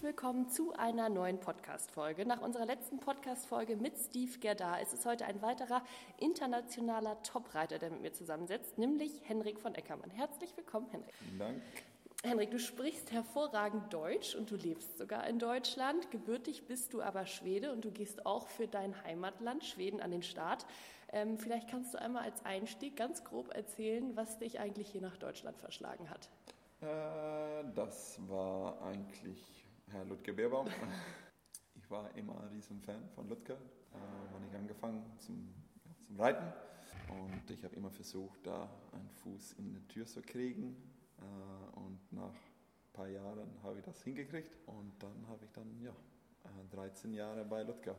Herzlich willkommen zu einer neuen Podcast-Folge. Nach unserer letzten Podcast-Folge mit Steve Gerda ist es heute ein weiterer internationaler Topreiter, der mit mir zusammensetzt, nämlich Henrik von Eckermann. Herzlich willkommen, Henrik. Vielen Dank. Henrik, du sprichst hervorragend Deutsch und du lebst sogar in Deutschland. Gebürtig bist du aber Schwede und du gehst auch für dein Heimatland Schweden an den Start. Ähm, vielleicht kannst du einmal als Einstieg ganz grob erzählen, was dich eigentlich hier nach Deutschland verschlagen hat. Äh, das war eigentlich Herr Ludger Beerbaum. Ich war immer ein riesen Fan von Ludger, äh, wann ich angefangen zum, ja, zum Reiten. Und ich habe immer versucht, da einen Fuß in die Tür zu kriegen. Äh, und nach ein paar Jahren habe ich das hingekriegt. Und dann habe ich dann ja, 13 Jahre bei Ludger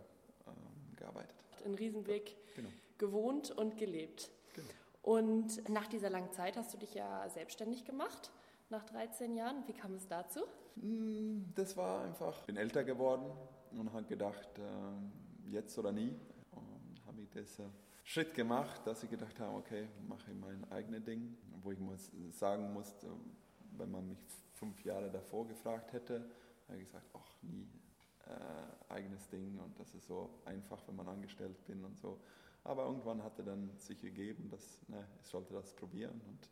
ähm, gearbeitet. In Riesenweg genau. gewohnt und gelebt. Genau. Und nach dieser langen Zeit hast du dich ja selbstständig gemacht nach 13 Jahren. Wie kam es dazu? Hm, das war einfach, ich bin älter geworden und habe gedacht, äh, jetzt oder nie. Und habe ich diesen Schritt gemacht, dass ich gedacht habe, okay, mache ich mein eigenes Ding. Wo ich muss, sagen musste, wenn man mich fünf Jahre davor gefragt hätte, habe ich gesagt, ach nie, äh, eigenes Ding und das ist so einfach, wenn man angestellt bin und so. Aber irgendwann hatte dann sich gegeben, dass ne, ich sollte das probieren und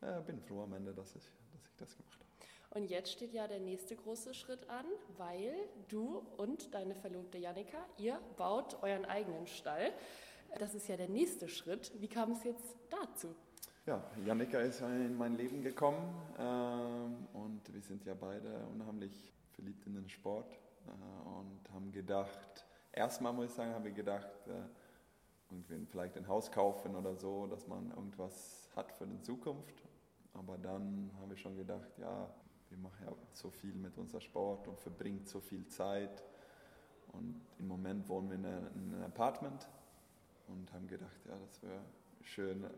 äh, bin froh am Ende, dass ich, dass ich das gemacht habe. Und jetzt steht ja der nächste große Schritt an, weil du und deine Verlobte Janika, ihr baut euren eigenen Stall. Das ist ja der nächste Schritt. Wie kam es jetzt dazu? Ja, Janika ist in mein Leben gekommen äh, und wir sind ja beide unheimlich verliebt in den Sport äh, und haben gedacht, erstmal muss ich sagen, haben wir gedacht, äh, irgendwie vielleicht ein Haus kaufen oder so, dass man irgendwas hat für die Zukunft. Aber dann haben wir schon gedacht, ja, wir machen ja so viel mit unserem Sport und verbringen so viel Zeit. Und im Moment wohnen wir in einem Apartment und haben gedacht, ja, das wäre schön äh,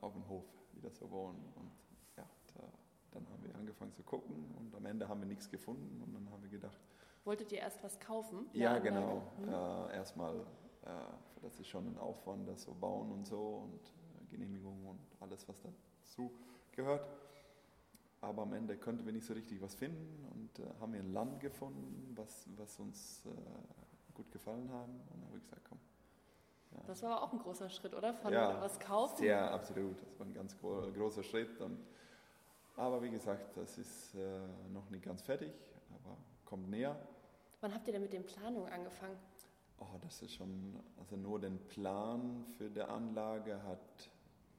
auf dem Hof wieder zu wohnen. Und ja, da, dann haben wir angefangen zu gucken und am Ende haben wir nichts gefunden und dann haben wir gedacht. Wolltet ihr erst was kaufen? Ja, genau. Mhm. Äh, erstmal äh, das ist schon ein Aufwand, das so bauen und so und äh, Genehmigungen und alles, was dazu gehört. Aber am Ende konnten wir nicht so richtig was finden und äh, haben wir ein Land gefunden, was, was uns äh, gut gefallen haben. Und habe ich gesagt, komm. Ja. Das war aber auch ein großer Schritt, oder? Von ja, was kaufen? Ja, absolut. Das war ein ganz gro großer Schritt. Und, aber wie gesagt, das ist äh, noch nicht ganz fertig, aber kommt näher. Wann habt ihr denn mit den Planungen angefangen? Oh, das ist schon, also nur den Plan für die Anlage hat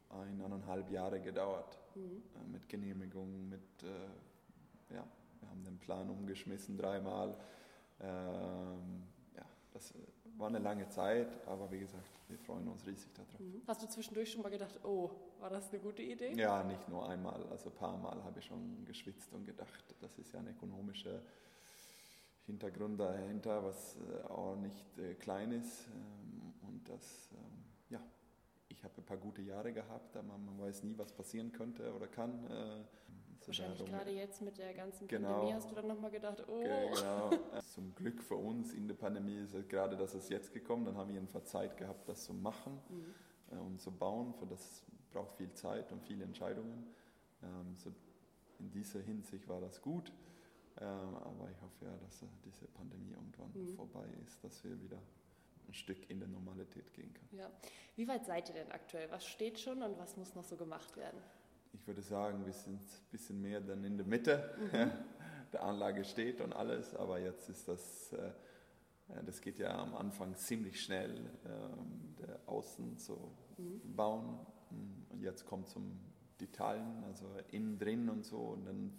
eineinhalb Jahre gedauert. Mhm. Äh, mit Genehmigung, mit, äh, ja, wir haben den Plan umgeschmissen dreimal. Ähm, ja, das war eine lange Zeit, aber wie gesagt, wir freuen uns riesig darauf. Mhm. Hast du zwischendurch schon mal gedacht, oh, war das eine gute Idee? Ja, nicht nur einmal, also ein paar Mal habe ich schon geschwitzt und gedacht, das ist ja eine ökonomische Hintergrund dahinter, was äh, auch nicht äh, klein ist. Ähm, und das, ähm, ich habe ein paar gute Jahre gehabt, aber man weiß nie, was passieren könnte oder kann. Äh, Wahrscheinlich gerade jetzt mit der ganzen genau. Pandemie hast du dann nochmal gedacht, oh. Genau. Zum Glück für uns in der Pandemie ist es gerade, dass es jetzt gekommen, dann haben wir jedenfalls Zeit gehabt, das zu machen mhm. und zu bauen. Für das braucht viel Zeit und viele Entscheidungen. Ähm, so in dieser Hinsicht war das gut. Ähm, aber ich hoffe ja, dass diese Pandemie irgendwann mhm. vorbei ist, dass wir wieder ein Stück in der Normalität gehen können. Ja. Wie weit seid ihr denn aktuell? Was steht schon und was muss noch so gemacht werden? Ich würde sagen, wir sind ein bisschen mehr dann in der Mitte. Mhm. der Anlage steht und alles, aber jetzt ist das, äh, das geht ja am Anfang ziemlich schnell, ähm, der Außen zu mhm. bauen. Und jetzt kommt zum Detaillen, also innen drin und so, und dann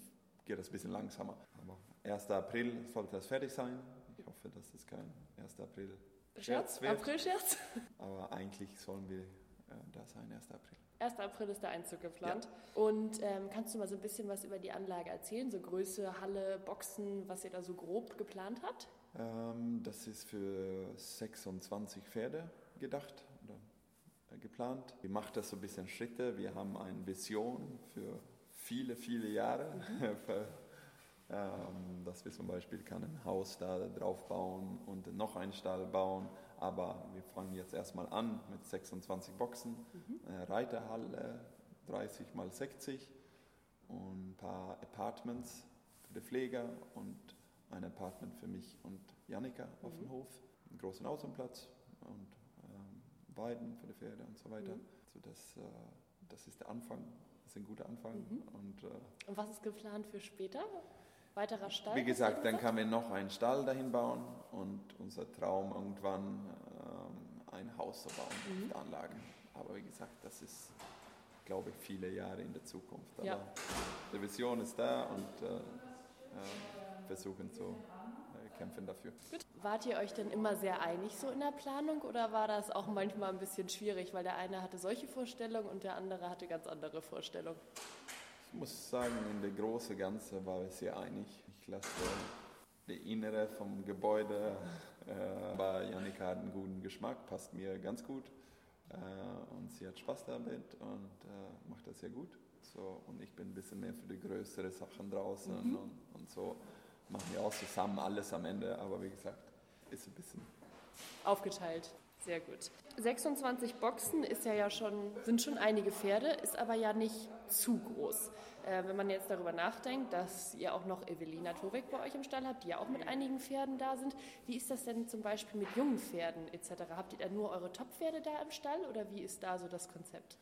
geht das ein bisschen langsamer. Aber 1. April sollte das fertig sein. Ich hoffe, dass es kein 1. April Scherz. April-Scherz? Aber eigentlich sollen wir äh, da sein, 1. April. 1. April ist der Einzug geplant. Ja. Und ähm, kannst du mal so ein bisschen was über die Anlage erzählen? So Größe, Halle, Boxen, was ihr da so grob geplant habt? Ähm, das ist für 26 Pferde gedacht oder äh, geplant. Wir machen das so ein bisschen Schritte. Wir haben eine Vision für viele, viele Jahre. Mhm. dass wir zum Beispiel kann ein Haus da drauf bauen und noch einen Stall bauen. Aber wir fangen jetzt erstmal an mit 26 Boxen, mhm. Reiterhalle 30 mal 60 und ein paar Apartments für die Pfleger und ein Apartment für mich und Janika mhm. auf dem mhm. Hof, einen großen Außenplatz und ähm, Weiden für die Pferde und so weiter. Mhm. So das, äh, das ist der Anfang, das ist ein guter Anfang. Mhm. Und, äh, und was ist geplant für später? Weiterer Stall? Wie gesagt, dann kann wir noch einen Stall dahin bauen und unser Traum irgendwann ähm, ein Haus zu bauen mhm. auf der Anlage. Aber wie gesagt, das ist, glaube ich, viele Jahre in der Zukunft. Aber ja. die Vision ist da und äh, äh, versuchen zu äh, kämpfen dafür. Gut. Wart ihr euch denn immer sehr einig so in der Planung oder war das auch manchmal ein bisschen schwierig, weil der eine hatte solche Vorstellungen und der andere hatte ganz andere Vorstellungen? Ich muss sagen, in der großen Ganze war ich sehr einig. Ich lasse die Innere vom Gebäude, äh, aber Janika hat einen guten Geschmack, passt mir ganz gut äh, und sie hat Spaß damit und äh, macht das sehr gut. So, und ich bin ein bisschen mehr für die größeren Sachen draußen mhm. und, und so machen wir auch zusammen alles am Ende, aber wie gesagt, ist ein bisschen aufgeteilt. Sehr gut. 26 Boxen ist ja, ja schon, sind schon einige Pferde, ist aber ja nicht zu groß. Äh, wenn man jetzt darüber nachdenkt, dass ihr auch noch Evelina Torek bei euch im Stall habt, die ja auch mit einigen Pferden da sind, wie ist das denn zum Beispiel mit jungen Pferden etc.? Habt ihr da nur eure Top-Pferde da im Stall oder wie ist da so das Konzept?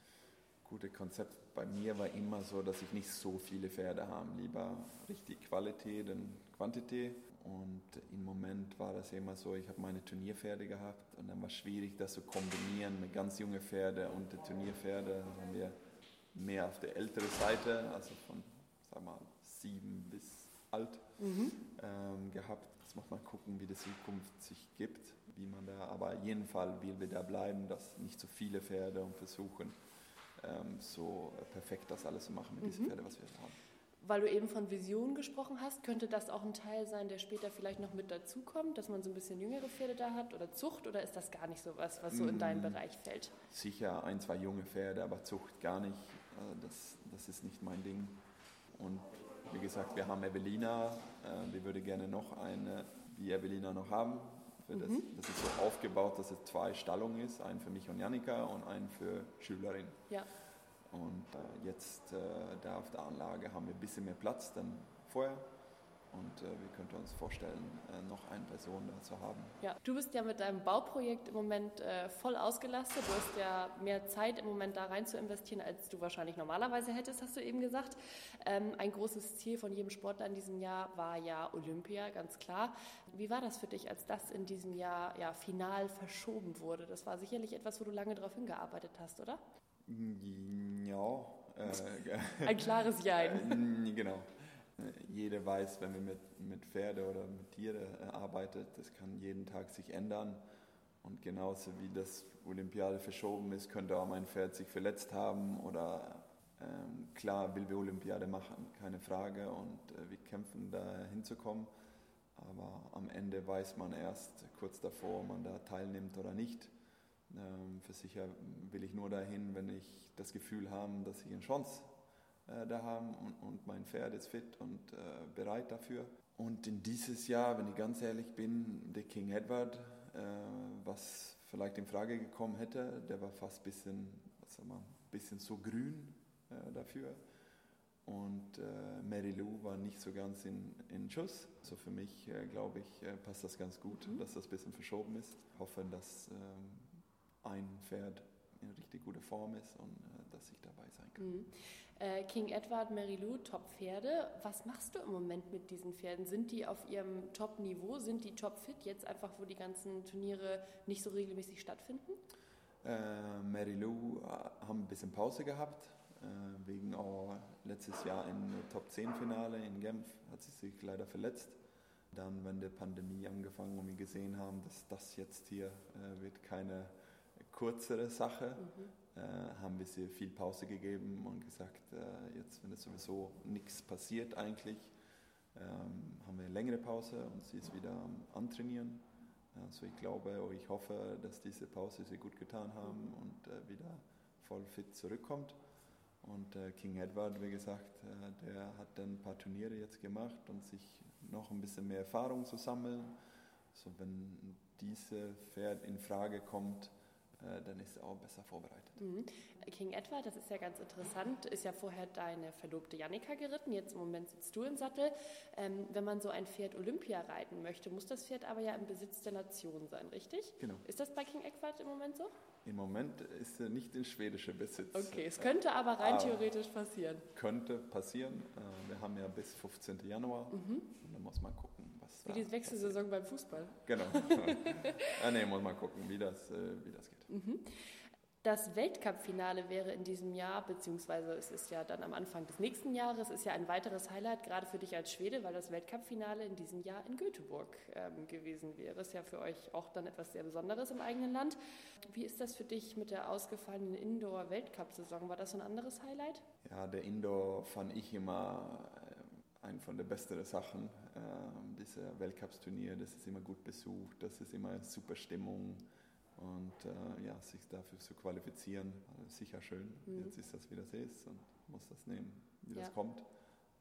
Gute Konzept bei mir war immer so, dass ich nicht so viele Pferde habe. Lieber richtig Qualität und Quantität. Und im Moment war das immer so, ich habe meine Turnierpferde gehabt und dann war es schwierig, das zu kombinieren mit ganz jungen Pferden und die Turnierpferde. Also haben wir mehr auf der älteren Seite, also von sag mal, sieben bis alt mhm. ähm, gehabt. Jetzt muss man gucken, wie die Zukunft sich gibt, wie man da, aber in jedem Fall will wir da bleiben, dass nicht zu so viele Pferde und versuchen, ähm, so perfekt das alles zu machen mit mhm. diesen Pferden, was wir haben. Weil du eben von Visionen gesprochen hast, könnte das auch ein Teil sein, der später vielleicht noch mit dazukommt, dass man so ein bisschen jüngere Pferde da hat oder Zucht oder ist das gar nicht so was, was so in deinen mm, Bereich fällt? Sicher ein, zwei junge Pferde, aber Zucht gar nicht. Äh, das, das ist nicht mein Ding. Und wie gesagt, wir haben Evelina, äh, wir würden gerne noch eine wie Evelina noch haben. Das, mhm. das, ist so aufgebaut, dass es zwei Stallungen ist, einen für mich und Janika und einen für Schülerin. Ja. Und äh, jetzt äh, da auf der Anlage haben wir ein bisschen mehr Platz denn vorher. Und äh, wir könnten uns vorstellen, noch eine Person da zu haben. Ja, du bist ja mit deinem Bauprojekt im Moment voll ausgelastet. Du hast ja mehr Zeit im Moment da rein zu investieren, als du wahrscheinlich normalerweise hättest, hast du eben gesagt. Ähm, ein großes Ziel von jedem Sportler in diesem Jahr war ja Olympia, ganz klar. Wie war das für dich, als das in diesem Jahr ja final verschoben wurde? Das war sicherlich etwas, wo du lange darauf hingearbeitet hast, oder? Ja. Äh, ein klares Jein. Äh, genau jeder weiß, wenn man mit, mit Pferde oder mit Tieren äh, arbeitet, das kann jeden Tag sich ändern. Und genauso wie das Olympiade verschoben ist, könnte auch mein Pferd sich verletzt haben oder ähm, klar will wir Olympiade machen, keine Frage und äh, wir kämpfen da hinzukommen. Aber am Ende weiß man erst kurz davor, ob man da teilnimmt oder nicht. Ähm, für sicher will ich nur dahin, wenn ich das Gefühl habe, dass ich eine Chance äh, da haben und, und, mein Pferd ist fit und äh, bereit dafür. Und in dieses Jahr, wenn ich ganz ehrlich bin, der King Edward, äh, was vielleicht in Frage gekommen hätte, der war fast ein bisschen, was sagen wir, bisschen zu grün äh, dafür. Und äh, Mary Lou war nicht so ganz in, in Schuss. So also für mich, äh, glaube ich, passt das ganz gut, mhm. dass das ein bisschen verschoben ist. Ich hoffe, dass ähm, ein Pferd in richtig guter Form ist und äh, dass ich dabei sein kann. Mhm. Äh, King Edward, Mary Lou, Top-Pferde. Was machst du im Moment mit diesen Pferden? Sind die auf ihrem Top-Niveau? Sind die top-fit jetzt einfach, wo die ganzen Turniere nicht so regelmäßig stattfinden? Äh, Mary Lou äh, haben ein bisschen Pause gehabt, äh, wegen auch letztes Jahr im Top-10-Finale in Genf hat sie sich leider verletzt. Dann, wenn die Pandemie angefangen und wir gesehen haben, dass das jetzt hier äh, wird keine kürzere Sache, mhm äh, haben wir sie viel Pause gegeben und gesagt, äh, jetzt, wenn es sowieso nichts passiert eigentlich, ähm, haben wir eine längere Pause und sie ist wieder am Antrainieren. Also ich glaube oder ich hoffe, dass diese Pause sie gut getan haben und äh, wieder voll fit zurückkommt. Und äh, King Edward, wie gesagt, äh, der hat dann ein paar Turniere jetzt gemacht und sich noch ein bisschen mehr Erfahrung zu sammeln. So wenn diese Pferd in Frage kommt, dann ist er auch besser vorbereitet. Mhm. King Edward, das ist ja ganz interessant, ist ja vorher deine Verlobte Jannika geritten, jetzt im Moment sitzt du im Sattel. Ähm, wenn man so ein Pferd Olympia reiten möchte, muss das Pferd aber ja im Besitz der Nation sein, richtig? Genau. Ist das bei King Edward im Moment so? Im Moment ist er nicht in schwedischer Besitz. Okay, es könnte aber rein ah, theoretisch passieren. Könnte passieren. Äh, wir haben ja bis 15. Januar mhm. und dann muss man gucken, Wie die Wechselsaison beim Fußball. Genau. ah, nee, muss man gucken, wie das, äh, wie das geht. Mhm. Das Weltcup-Finale wäre in diesem Jahr, beziehungsweise es ist ja dann am Anfang des nächsten Jahres, ist ja ein weiteres Highlight, gerade für dich als Schwede, weil das Weltcup-Finale in diesem Jahr in Göteborg ähm, gewesen wäre. Ist ja für euch auch dann etwas sehr Besonderes im eigenen Land. Wie ist das für dich mit der ausgefallenen Indoor-Weltcup-Saison? War das ein anderes Highlight? Ja, der Indoor fand ich immer äh, ein von den besten Sachen. Ähm, diese Weltcup-Turnier, das ist immer gut besucht, das ist immer super Stimmung. Und äh, ja, sich dafür zu qualifizieren, äh, sicher schön. Mhm. Jetzt ist das, wie das ist und muss das nehmen, wie ja. das kommt.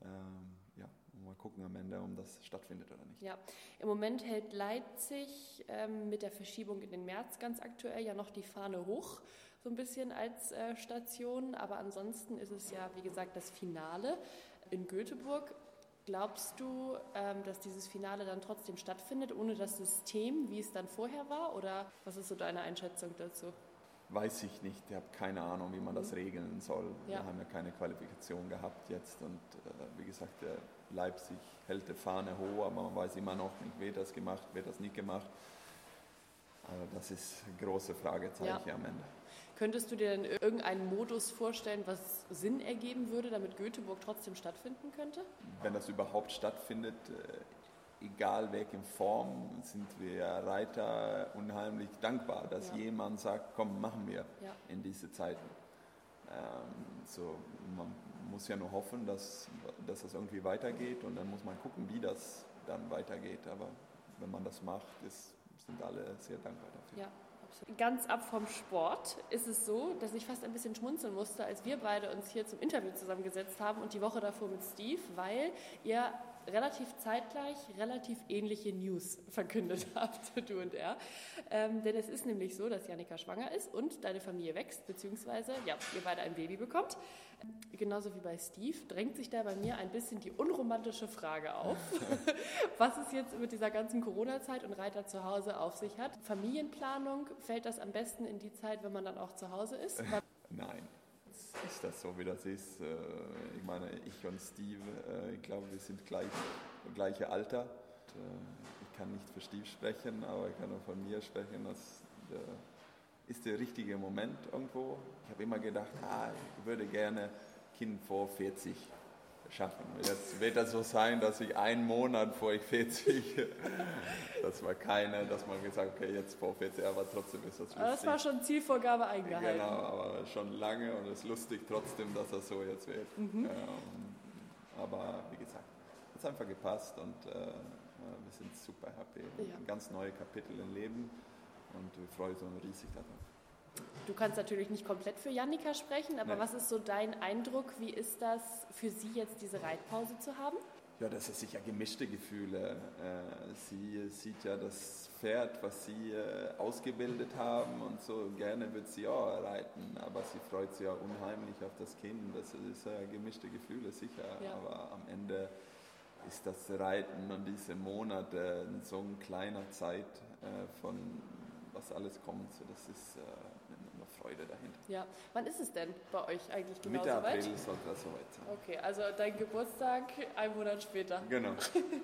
Ähm, ja, mal gucken am Ende, ob das stattfindet oder nicht. Ja, im Moment hält Leipzig ähm, mit der Verschiebung in den März ganz aktuell ja noch die Fahne hoch, so ein bisschen als äh, Station. Aber ansonsten ist es ja, wie gesagt, das Finale in Göteborg. Glaubst du, ähm, dass dieses Finale dann trotzdem stattfindet, ohne das System, wie es dann vorher war? Oder was ist so deine Einschätzung dazu? Weiß ich nicht. Ich habe keine Ahnung, wie man das mhm. regeln soll. Ja. Wir haben ja keine Qualifikation gehabt jetzt. Und äh, wie gesagt, Leipzig hält die Fahne hoch, aber man weiß immer noch nicht, wer das gemacht, wer das nicht gemacht. Also das ist eine große Fragezeichen ja. am Ende. Könntest du dir denn irgendeinen Modus vorstellen, was Sinn ergeben würde, damit Göteborg trotzdem stattfinden könnte? Wenn das überhaupt stattfindet, äh, egal welche Form, sind wir Reiter unheimlich dankbar, dass ja. jemand sagt, komm, machen wir ja. in diese Zeiten. Ähm, so, man muss ja nur hoffen, dass, dass das irgendwie weitergeht und dann muss man gucken, wie das dann weitergeht. Aber wenn man das macht, ist, sind alle sehr dankbar dafür. Ja. Ganz ab vom Sport ist es so, dass ich fast ein bisschen schmunzeln musste, als wir beide uns hier zum Interview zusammengesetzt haben und die Woche davor mit Steve, weil ihr relativ zeitgleich relativ ähnliche News verkündet habt, du und er. Ähm, denn es ist nämlich so, dass Janika schwanger ist und deine Familie wächst, beziehungsweise ja, ihr beide ein Baby bekommt. Genauso wie bei Steve drängt sich da bei mir ein bisschen die unromantische Frage auf, was es jetzt mit dieser ganzen Corona-Zeit und Reiter zu Hause auf sich hat. Familienplanung, fällt das am besten in die Zeit, wenn man dann auch zu Hause ist? Nein ist das so, wie das ist. Äh, ich meine, ich und Steve, äh, ich glaube, wir sind gleich, gleiche Alter. Äh, ich kann nicht für Steve sprechen, aber ich kann auch von mir sprechen. Das ist der richtige Moment irgendwo. Ich habe immer gedacht, ah, ich würde gerne Kind vor 40 schaffen. Jetzt wird das so sein, dass ich einen Monat vor ich 40, das war keine, dass man gesagt okay, jetzt vor 40, aber trotzdem ist das lustig. Aber das war schon Zielvorgabe eingehalten. Genau, aber schon lange und es ist lustig trotzdem, dass das so jetzt wird. Mhm. Ähm, aber wie gesagt, es hat einfach gepasst und äh, wir sind super happy. Ja. Ein ganz neues Kapitel im Leben und wir freuen uns riesig darauf. Du kannst natürlich nicht komplett für Jannika sprechen, aber Nein. was ist so dein Eindruck? Wie ist das für Sie jetzt diese Reitpause zu haben? Ja, das ist sicher gemischte Gefühle. Äh, sie sieht ja das Pferd, was Sie äh, ausgebildet haben und so gerne wird sie auch reiten, aber sie freut sich ja unheimlich auf das Kind. Das ist ja gemischte Gefühle, sicher. Ja. Aber am Ende ist das Reiten und diese Monate in so einer kleiner Zeit äh, von was alles kommt, das ist Freude dahinter. Ja, wann ist es denn bei euch eigentlich genau Mitte soweit? April sollte das soweit sein. Okay, also dein Geburtstag ein Monat später. Genau.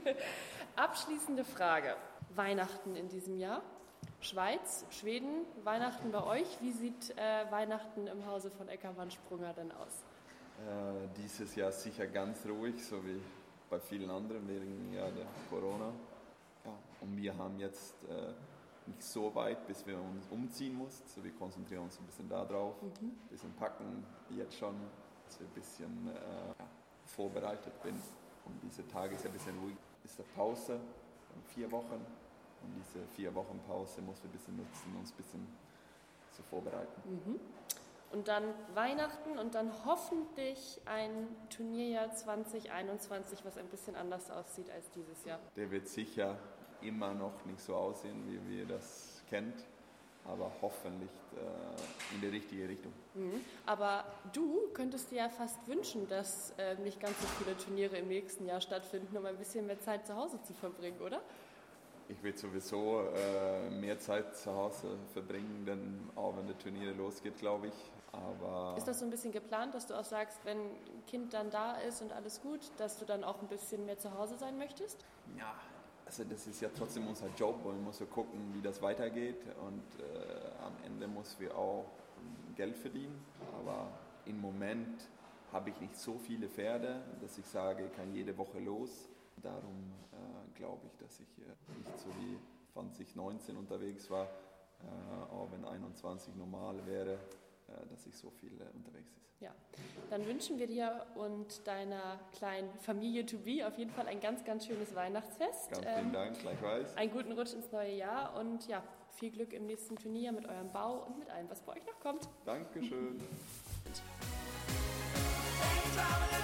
Abschließende Frage. Weihnachten in diesem Jahr. Schweiz, Schweden, Weihnachten bei euch. Wie sieht äh, Weihnachten im Hause von Eckermann-Sprunger denn aus? Äh, dieses Jahr sicher ganz ruhig, so wie bei vielen anderen wegen ja, der Corona. Ja, und wir haben jetzt äh, nicht so weit, bis wir uns umziehen mussten. So, wir konzentrieren uns ein bisschen darauf, mhm. ein bisschen packen jetzt schon, dass wir ein bisschen äh, ja, vorbereitet sind. Und diese Tage ist ein bisschen ruhig. Ist eine Pause von vier Wochen. Und diese vier Wochen Pause muss wir ein bisschen nutzen, uns ein bisschen zu vorbereiten. Mhm. Und dann Weihnachten und dann hoffentlich ein Turnierjahr 2021, was ein bisschen anders aussieht als dieses Jahr. Der wird sicher immer noch nicht so aussehen, wie wir das kennt, aber hoffentlich äh, in die richtige Richtung. Mhm. Aber du könntest dir ja fast wünschen, dass äh, nicht ganz so viele Turniere im nächsten Jahr stattfinden, um ein bisschen mehr Zeit zu Hause zu verbringen, oder? Ich will sowieso äh, mehr Zeit zu Hause verbringen, denn auch wenn die Turniere losgeht, glaube ich. Aber ist das so ein bisschen geplant, dass du auch sagst, wenn ein Kind dann da ist und alles gut, dass du dann auch ein bisschen mehr zu Hause sein möchtest? Ja, also das ist ja trotzdem unser Job und muss so gucken, wie das weitergeht und äh, am Ende muss wir auch Geld verdienen. Aber im Moment habe ich nicht so viele Pferde, dass ich sage, ich kann jede Woche los. Darum äh, glaube ich, dass ich äh, nicht so wie 2019 unterwegs war, äh, auch wenn 21 normal wäre, dass ich so viel äh, unterwegs ist. Ja, dann wünschen wir dir und deiner kleinen Familie to be auf jeden Fall ein ganz, ganz schönes Weihnachtsfest. Ganz vielen ähm, Dank, gleichfalls. Einen guten Rutsch ins neue Jahr und ja, viel Glück im nächsten Turnier mit eurem Bau und mit allem, was bei euch noch kommt. Dankeschön.